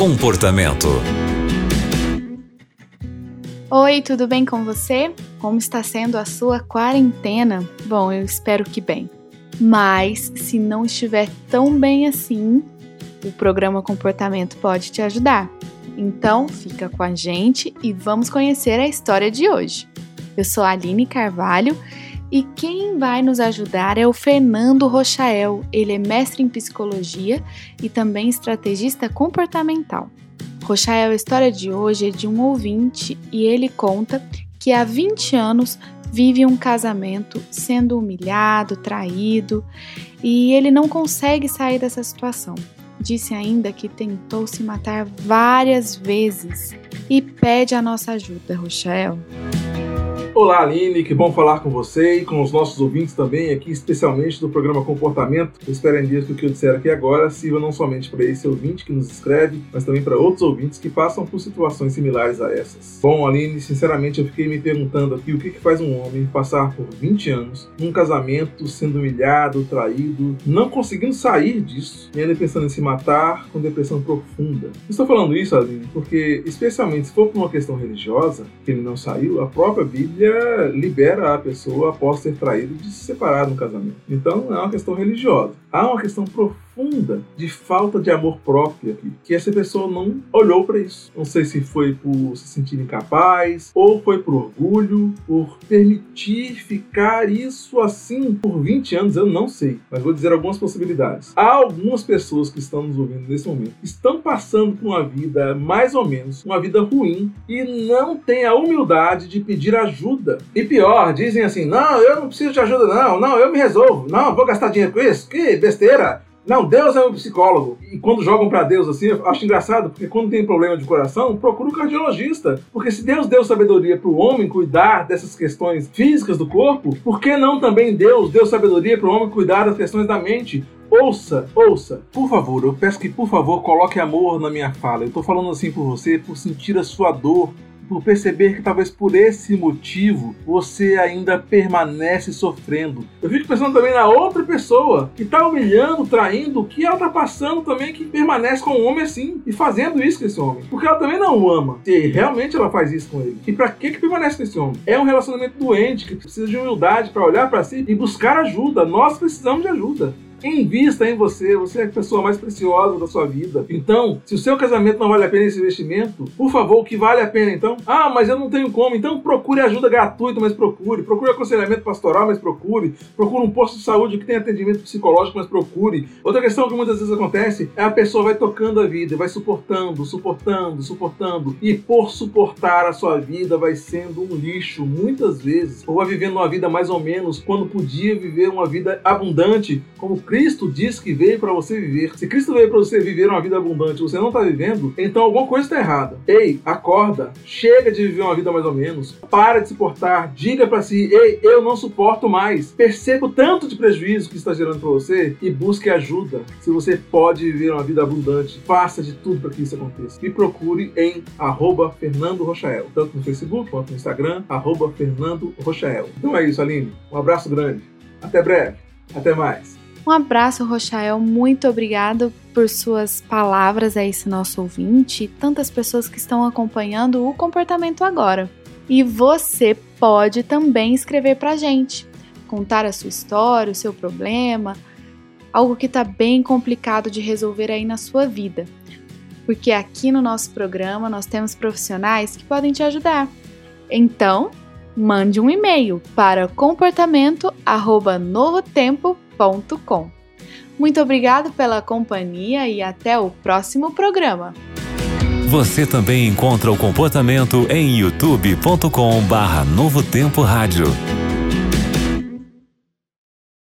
Comportamento. Oi, tudo bem com você? Como está sendo a sua quarentena? Bom, eu espero que bem. Mas se não estiver tão bem assim, o programa Comportamento pode te ajudar. Então, fica com a gente e vamos conhecer a história de hoje. Eu sou a Aline Carvalho e quem vai nos ajudar é o Fernando Rochael. Ele é mestre em psicologia e também estrategista comportamental. Rochael, a história de hoje é de um ouvinte e ele conta que há 20 anos vive um casamento sendo humilhado, traído e ele não consegue sair dessa situação. Disse ainda que tentou se matar várias vezes e pede a nossa ajuda, Rochael. Olá, Aline, que bom falar com você e com os nossos ouvintes também, aqui especialmente do programa Comportamento. Eu espero em que o que eu disser aqui agora sirva não somente para esse ouvinte que nos escreve, mas também para outros ouvintes que passam por situações similares a essas. Bom, Aline, sinceramente eu fiquei me perguntando aqui o que, que faz um homem passar por 20 anos num casamento, sendo humilhado, traído, não conseguindo sair disso e ainda pensando em se matar com depressão profunda. Estou falando isso, Aline, porque, especialmente se for por uma questão religiosa, que ele não saiu, a própria Bíblia libera a pessoa após ter traído de se separar no casamento. Então é uma questão religiosa. Há uma questão profunda de falta de amor próprio aqui, que essa pessoa não olhou para isso. Não sei se foi por se sentir incapaz, ou foi por orgulho, por permitir ficar isso assim por 20 anos, eu não sei. Mas vou dizer algumas possibilidades. Há algumas pessoas que estão nos ouvindo nesse momento, estão passando por uma vida mais ou menos, uma vida ruim, e não têm a humildade de pedir ajuda. E pior, dizem assim: não, eu não preciso de ajuda, não, não, eu me resolvo, não, vou gastar dinheiro com isso, que besteira. Não, Deus é um psicólogo. E quando jogam para Deus assim, eu acho engraçado, porque quando tem problema de coração, procura um cardiologista. Porque se Deus deu sabedoria para o homem cuidar dessas questões físicas do corpo, por que não também Deus deu sabedoria para o homem cuidar das questões da mente? Ouça, ouça. Por favor, eu peço que, por favor, coloque amor na minha fala. Eu tô falando assim por você, por sentir a sua dor, por perceber que talvez por esse motivo você ainda permanece sofrendo. Eu fico pensando também na outra pessoa que está humilhando, traindo, que ela está passando também que permanece com um homem assim e fazendo isso com esse homem. Porque ela também não o ama. E realmente ela faz isso com ele. E para que que permanece com esse homem? É um relacionamento doente que precisa de humildade para olhar para si e buscar ajuda. Nós precisamos de ajuda. Invista em você, você é a pessoa mais preciosa da sua vida. Então, se o seu casamento não vale a pena esse investimento, por favor, o que vale a pena então? Ah, mas eu não tenho como. Então procure ajuda gratuita, mas procure. Procure aconselhamento pastoral, mas procure. Procure um posto de saúde que tem atendimento psicológico, mas procure. Outra questão que muitas vezes acontece é a pessoa vai tocando a vida, vai suportando, suportando, suportando. E por suportar a sua vida vai sendo um lixo, muitas vezes. Ou vai vivendo uma vida mais ou menos quando podia viver uma vida abundante, como Cristo diz que veio para você viver. Se Cristo veio para você viver uma vida abundante você não está vivendo, então alguma coisa está errada. Ei, acorda. Chega de viver uma vida mais ou menos. Para de se portar. Diga para si: ei, eu não suporto mais. Perceba o tanto de prejuízo que está gerando para você e busque ajuda. Se você pode viver uma vida abundante, faça de tudo para que isso aconteça. Me procure em arroba Fernando Rochael, tanto no Facebook quanto no Instagram, arroba Fernando Rochael. Então é isso, Aline. Um abraço grande. Até breve. Até mais. Um abraço, Rochael. Muito obrigado por suas palavras a esse nosso ouvinte e tantas pessoas que estão acompanhando o comportamento agora. E você pode também escrever para a gente, contar a sua história, o seu problema, algo que está bem complicado de resolver aí na sua vida. Porque aqui no nosso programa nós temos profissionais que podem te ajudar. Então, mande um e-mail para comportamento@novotempo.com muito obrigado pela companhia e até o próximo programa. Você também encontra o comportamento em youtube.com/barra Novo Tempo Rádio.